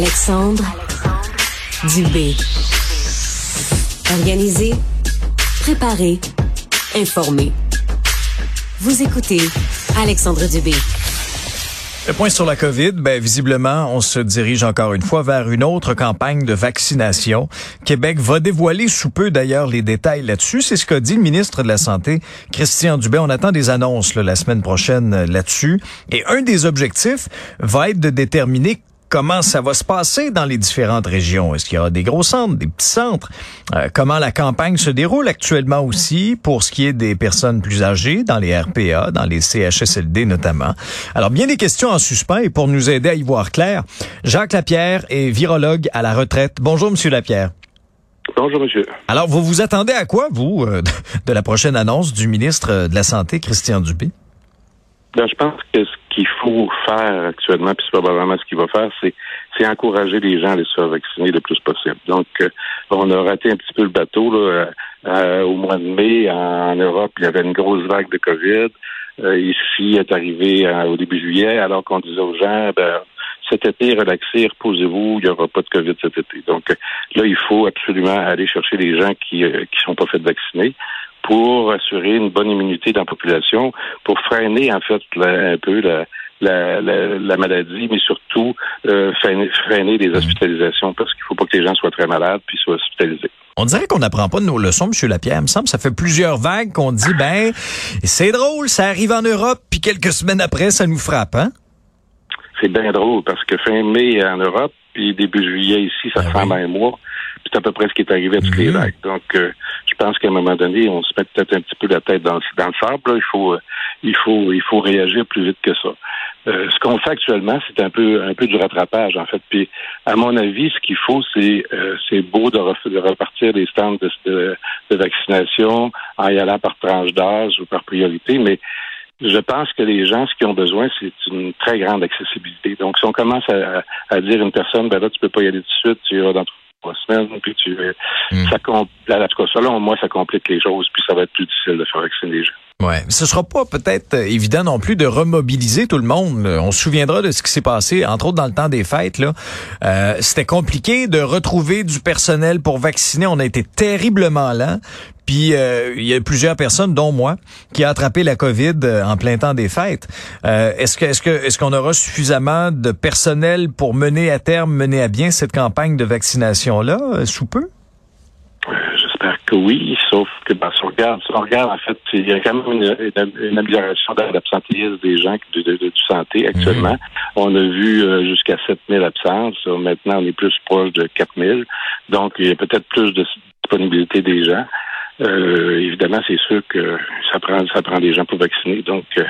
Alexandre Dubé. Organisé, préparé, informé. Vous écoutez Alexandre Dubé. Le point sur la COVID, ben visiblement, on se dirige encore une fois vers une autre campagne de vaccination. Québec va dévoiler sous peu d'ailleurs les détails là-dessus. C'est ce qu'a dit le ministre de la Santé, Christian Dubé. On attend des annonces la semaine prochaine là-dessus. Et un des objectifs va être de déterminer comment ça va se passer dans les différentes régions? Est-ce qu'il y aura des gros centres, des petits centres? Euh, comment la campagne se déroule actuellement aussi pour ce qui est des personnes plus âgées, dans les RPA, dans les CHSLD notamment? Alors, bien des questions en suspens et pour nous aider à y voir clair, Jacques Lapierre est virologue à la retraite. Bonjour, Monsieur Lapierre. Bonjour, monsieur. Alors, vous vous attendez à quoi, vous, euh, de la prochaine annonce du ministre de la Santé, Christian Dubé? Ben, je pense que ce qu'il faut faire actuellement, puis c'est probablement ce qu'il va faire, c'est, c'est encourager les gens à aller se faire vacciner le plus possible. Donc, euh, on a raté un petit peu le bateau là, euh, au mois de mai en, Europe. Il y avait une grosse vague de COVID. Euh, ici, est arrivé au début juillet, alors qu'on disait aux gens, ben, cet été, relaxez, reposez-vous, il n'y aura pas de COVID cet été. Donc là, il faut absolument aller chercher les gens qui ne sont pas faits vacciner pour assurer une bonne immunité dans la population, pour freiner en fait un peu la, la, la, maladie, mais surtout euh, freiner, les hospitalisations parce qu'il ne faut pas que les gens soient très malades puis soient hospitalisés. On dirait qu'on n'apprend pas de nos leçons, M. Lapierre. Il me semble ça fait plusieurs vagues qu'on dit, ben, c'est drôle, ça arrive en Europe, puis quelques semaines après, ça nous frappe, hein? C'est bien drôle parce que fin mai en Europe, puis début juillet ici, ça ben fait un mois. C'est à peu près ce qui est arrivé à toutes les mhm. vagues. Donc, euh, je pense qu'à un moment donné, on se met peut-être un petit peu la tête dans, le sable. Il faut, euh, il faut, il faut réagir plus vite que ça. Euh, ce qu'on fait actuellement, c'est un peu, un peu du rattrapage en fait. Puis, à mon avis, ce qu'il faut, c'est, c'est beau de, repartir des stands de, de, vaccination en y allant par tranche d'âge ou par priorité, mais je pense que les gens, ce qu'ils ont besoin, c'est une très grande accessibilité. Donc, si on commence à, à, dire à une personne, ben là, tu peux pas y aller tout de suite, tu iras dans trois semaines, puis tu, mm. ça en tout cas, selon moi, ça complique les choses, puis ça va être plus difficile de faire vacciner les gens. Ouais, ce sera pas peut-être euh, évident non plus de remobiliser tout le monde. On se souviendra de ce qui s'est passé, entre autres dans le temps des fêtes. Là, euh, c'était compliqué de retrouver du personnel pour vacciner. On a été terriblement lent. Puis euh, il y a plusieurs personnes, dont moi, qui a attrapé la COVID euh, en plein temps des fêtes. est-ce que est-ce que est-ce qu'on aura suffisamment de personnel pour mener à terme, mener à bien cette campagne de vaccination là sous peu? oui, sauf que ben, si on regarde, si on regarde, en fait, il y a quand même une, une, amélioration de l'absentéisme des gens de, de, de, santé actuellement. Mhm. On a vu euh, jusqu'à 7000 absences. Maintenant, on est plus proche de 4000. Donc, il y a peut-être plus de disponibilité des gens. Euh, évidemment, c'est sûr que ça prend ça prend des gens pour vacciner. Donc, euh,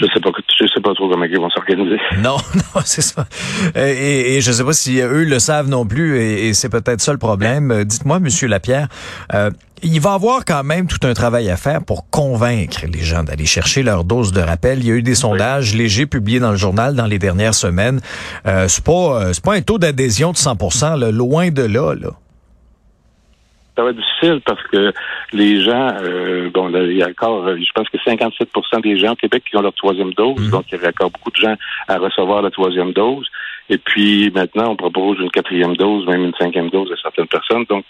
je sais pas, je sais pas trop comment ils vont s'organiser. Non, non, c'est ça. Et, et, je sais pas si eux le savent non plus, et, c'est peut-être ça le problème. Euh, dites-moi, Monsieur Lapierre, euh, il va avoir quand même tout un travail à faire pour convaincre les gens d'aller chercher leur dose de rappel. Il y a eu des sondages légers publiés dans le journal dans les dernières semaines. Euh, c'est pas, c'est pas un taux d'adhésion de 100%, loin de là, là ça va être difficile parce que les gens, euh, bon, il y a encore, euh, je pense que 57% des gens au Québec qui ont leur troisième dose, mhm. donc il y a encore beaucoup de gens à recevoir la troisième dose. Et puis maintenant, on propose une quatrième dose, même une cinquième dose à certaines personnes. Donc,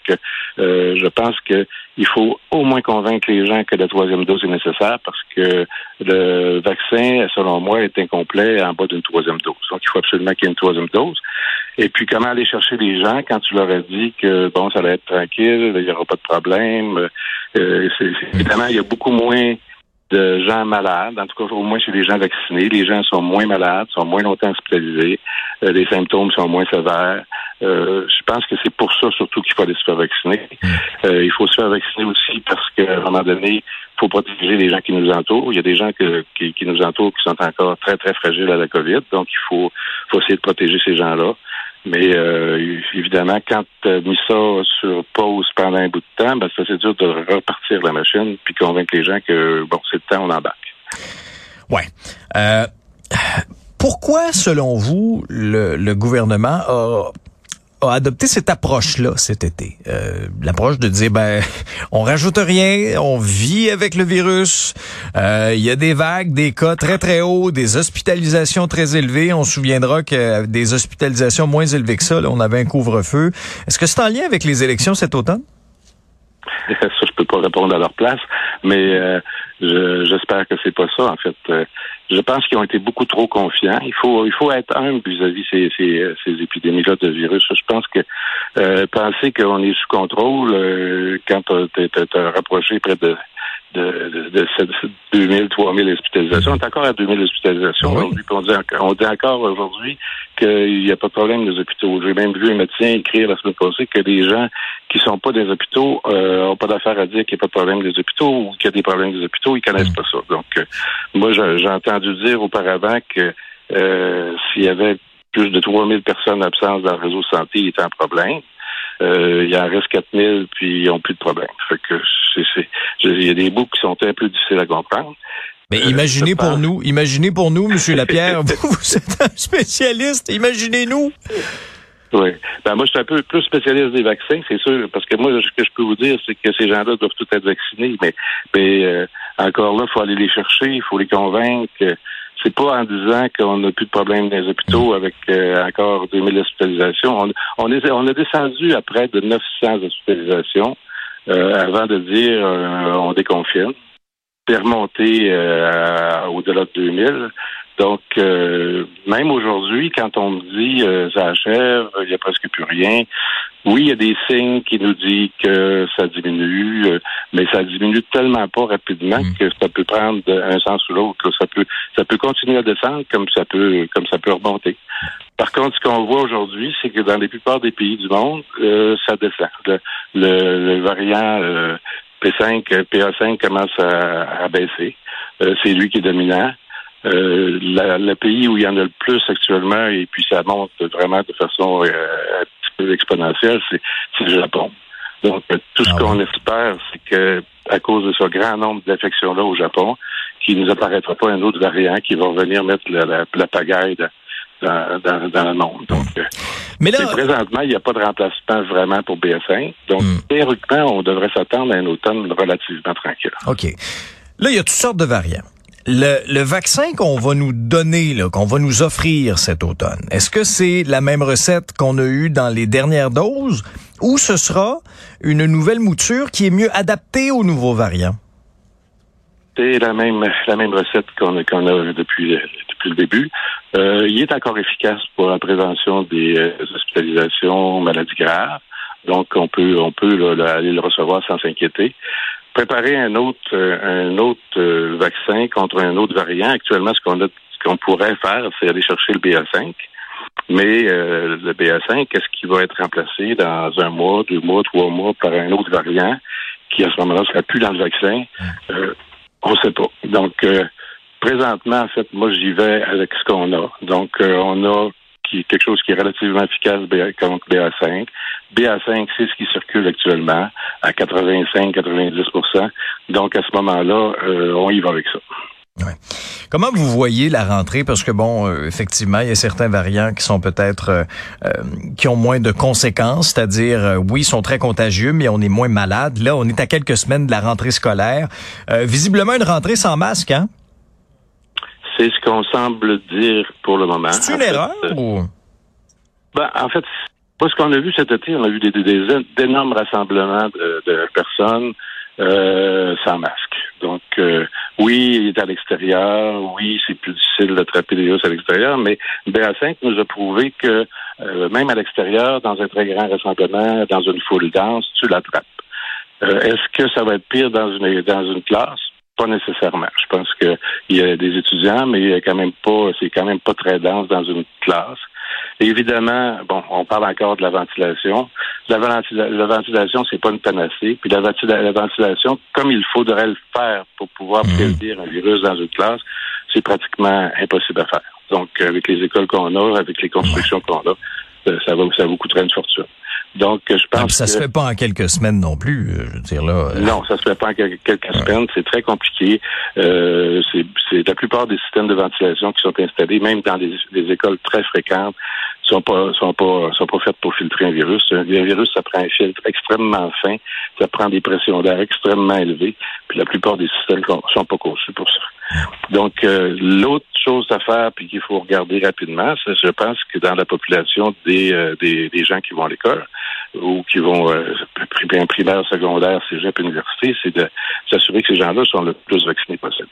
euh, je pense qu'il faut au moins convaincre les gens que la troisième dose est nécessaire parce que le vaccin, selon moi, est incomplet en bas d'une troisième dose. Donc, il faut absolument qu'il y ait une troisième dose. Et puis, comment aller chercher les gens quand tu leur as dit que, bon, ça va être tranquille, il n'y aura pas de problème. Euh, évidemment, il y a beaucoup moins de gens malades, en tout cas au moins chez les gens vaccinés. Les gens sont moins malades, sont moins longtemps hospitalisés, euh, les symptômes sont moins sévères. Euh, je pense que c'est pour ça surtout qu'il faut aller se faire vacciner. Euh, il faut se faire vacciner aussi parce qu'à un moment donné, il faut protéger les gens qui nous entourent. Il y a des gens qui, qui, nous entourent qui sont encore très, très fragiles à la COVID, donc il faut, faut essayer de protéger ces gens-là. Mais euh, évidemment, quand tu as mis ça sur pause pendant un bout de temps, ben, c'est dur de repartir la machine puis convaincre les gens que bon, c'est le temps, on embarque. Ouais. Euh, pourquoi, selon vous, le, le gouvernement a a adopté cette approche-là cet été. Euh, L'approche de dire, ben, on rajoute rien, on vit avec le virus. Euh, il y a des vagues, des cas très très hauts, des hospitalisations très élevées. On se souviendra que des hospitalisations moins élevées que ça, là, on avait un couvre-feu. Est-ce que c'est en lien avec les élections cet automne? ça, je peux pas répondre à leur place, mais euh, j'espère que c'est pas ça. En fait, euh, je pense qu'ils ont été beaucoup trop confiants. Il faut, il faut être humble vis-à-vis ces, ces, ces épidémies-là de virus. Je pense que euh, penser qu'on est sous contrôle quand tu as rapproché près de de, de, de 2000, 3000 hospitalisations. On est encore à 2000 hospitalisations aujourd'hui. On dit, on dit encore aujourd'hui qu'il n'y a pas de problème des hôpitaux. J'ai même vu un médecin écrire la semaine passée que les gens qui sont pas des hôpitaux euh, pas d'affaire à dire qu'il n'y a pas de problème des hôpitaux ou qu'il y a des problèmes des hôpitaux. Ils connaissent pas ça. Donc, euh, moi, j'ai entendu dire auparavant que euh, s'il y avait plus de 3000 personnes absentes dans le réseau de santé, il était un problème. Euh, il en reste 4000, puis ils n'ont plus de problème. Fait que c'est, il y a des bouts qui sont un peu difficiles à comprendre. Mais euh, imaginez pour nous, imaginez pour nous, Monsieur Lapierre, vous, vous êtes un spécialiste, imaginez-nous. Oui. Ben moi, je suis un peu plus spécialiste des vaccins, c'est sûr, parce que moi, ce que je peux vous dire, c'est que ces gens-là doivent tous être vaccinés, mais, mais euh, encore là, il faut aller les chercher, il faut les convaincre c'est pas en disant qu'on n'a plus de problème dans les hôpitaux avec euh, encore 2000 hospitalisations. On, on, est, on a descendu à près de 900 hospitalisations euh, avant de dire euh, on déconfine. C'est remonté au-delà de 2000. Donc, même aujourd'hui, quand on me dit ça achève, il n'y a presque plus rien, oui, il y a des signes qui nous disent que ça diminue, euh, mais ça diminue tellement pas rapidement mm. que ça peut prendre un sens ou l'autre. Ça peut, ça peut continuer à descendre comme ça peut, comme ça peut remonter. Par contre, ce qu'on voit aujourd'hui, c'est que dans la plupart des pays du monde, euh, ça descend. Le, variant euh, P5, PA5 commence à, baisser. c'est lui qui est dominant. Le pays où il y en a le plus actuellement, et puis ça monte vraiment de façon exponentielle, c'est le Japon. Donc, tout ce ah qu'on espère, c'est que à cause de ce grand nombre d'infections-là au Japon, qu'il ne nous apparaîtra pas un autre variant qui va venir mettre la, pagaille dans, le monde. Donc, euh, Mais là, présentement, il n'y a pas de remplacement vraiment pour BS5. Donc, hmm. théoriquement, on devrait s'attendre à un automne relativement tranquille. OK. Là, il y a toutes sortes de variants. Le, vaccin qu'on va nous donner, qu'on va nous offrir cet automne, est-ce que c'est la même recette qu'on a eue dans les dernières doses ou ce sera une nouvelle mouture qui est mieux adaptée aux nouveaux variants? C'est la même, la même recette qu'on a, depuis, depuis le début. Euh, il est encore efficace pour la prévention des euh, hospitalisations, maladies graves. Donc, on peut, on peut aller le recevoir sans s'inquiéter préparer un autre euh, un autre euh, vaccin contre un autre variant. Actuellement, ce qu'on a ce qu'on pourrait faire, c'est aller chercher le BA5. Mais euh, le BA5, est-ce qu'il va être remplacé dans un mois, deux mois, trois mois par un autre variant qui, à ce moment-là, sera plus dans le vaccin? on ne sait pas. Donc, présentement, en fait, moi, j'y vais avec ce qu'on a. Donc, on a qui, quelque chose qui est relativement efficace contre BA5. BA5, c'est ce qui circule actuellement à 85-90 Donc, à ce moment-là, euh, on y va avec ça. Ouais. Comment vous voyez la rentrée? Parce que bon, euh, effectivement, il y a certains variants qui sont peut-être euh, qui ont moins de conséquences, c'est-à-dire oui, ils sont très contagieux, mais on est moins malade. Là, on est à quelques semaines de la rentrée scolaire. visiblement, une rentrée sans masque, hein? C'est ce qu'on semble dire pour le moment. C'est une erreur ou? Ben, en fait, ce qu'on a vu cet été, on a vu des, d'énormes rassemblements de, personnes euh, sans masque. Donc, euh, oui, il est à l'extérieur. Oui, c'est plus difficile d'attraper les virus à l'extérieur, mais BA5 nous a prouvé que euh, même à l'extérieur, dans un très grand rassemblement, dans une foule dense, tu l'attrapes. Est-ce que ça va être pire dans une dans une classe? Pas nécessairement. Je pense qu'il y a des étudiants, mais il y a quand même pas, c'est quand même pas très dense dans une classe. évidemment, bon, on parle encore de la ventilation. La, la ventilation, c'est pas une panacée. Puis la, ventilation, comme il faudrait le faire pour pouvoir mmh. prévenir un virus dans une classe, c'est pratiquement impossible à faire. Donc, avec les écoles qu'on a, avec les constructions qu'on a, ça va, ça vous coûterait une fortune. Donc, je pense ah, ça que... se fait pas en quelques semaines non plus, euh, je veux dire là. Euh. Non, ça se fait pas en quelques semaines. C'est très compliqué. Euh, c'est la plupart des systèmes de ventilation qui sont installés, même dans des, écoles très fréquentes, sont pas sont pas sont pas faites pour filtrer un virus. Un virus, ça prend un filtre extrêmement fin, ça prend des pressions d'air extrêmement élevées, puis la plupart des systèmes sont pas conçus pour ça. Donc euh, l'autre chose à faire, puis qu'il faut regarder rapidement, c'est je pense que dans la population des euh, des, des, gens qui vont à l'école ou qui vont euh, primaire, secondaire, cégep, université, c'est de s'assurer que ces gens-là sont le plus vaccinés possible.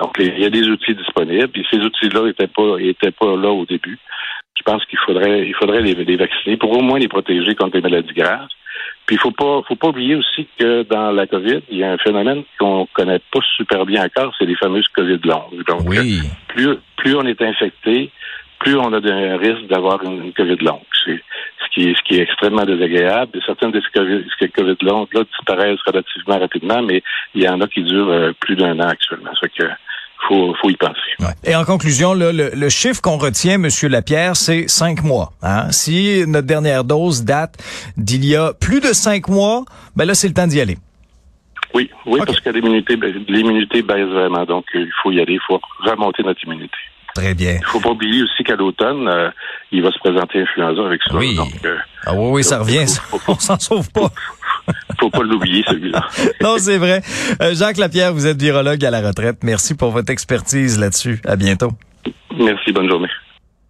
Donc, il y a des outils disponibles, et ces outils-là n'étaient pas, étaient pas là au début. Je pense qu'il faudrait, il faudrait les, les, vacciner pour au moins les protéger contre les maladies graves. Puis il faut pas, faut pas oublier aussi que dans la COVID, il y a un phénomène qu'on connaît pas super bien encore, c'est les fameuses COVID longues. Donc, oui. plus, plus on est infecté, plus on a un risque d'avoir une, COVID longue. C'est ce qui est, ce qui est extrêmement désagréable. Et certaines de ces COVID, ces COVID longues là disparaissent relativement rapidement, mais il y en a qui durent euh, plus d'un an actuellement. Ça fait que faut, faut y penser. Et en conclusion, le, le, chiffre qu'on retient, Monsieur Lapierre, c'est cinq mois. Hein? Si notre dernière dose date d'il y a plus de cinq mois, ben là, c'est le temps d'y aller. Oui, oui, parce que l'immunité, l'immunité baisse vraiment. Donc, il faut y aller, il faut remonter notre immunité. Très bien. Il faut pas oublier aussi qu'à l'automne, euh, il va se présenter influenza avec ça. Oui. Euh, ah oui, oui, ça revient. On s'en sauve pas. faut pas l'oublier, celui-là. non, c'est vrai. Euh, Jacques Lapierre, vous êtes virologue à la retraite. Merci pour votre expertise là-dessus. À bientôt. Merci, bonne journée.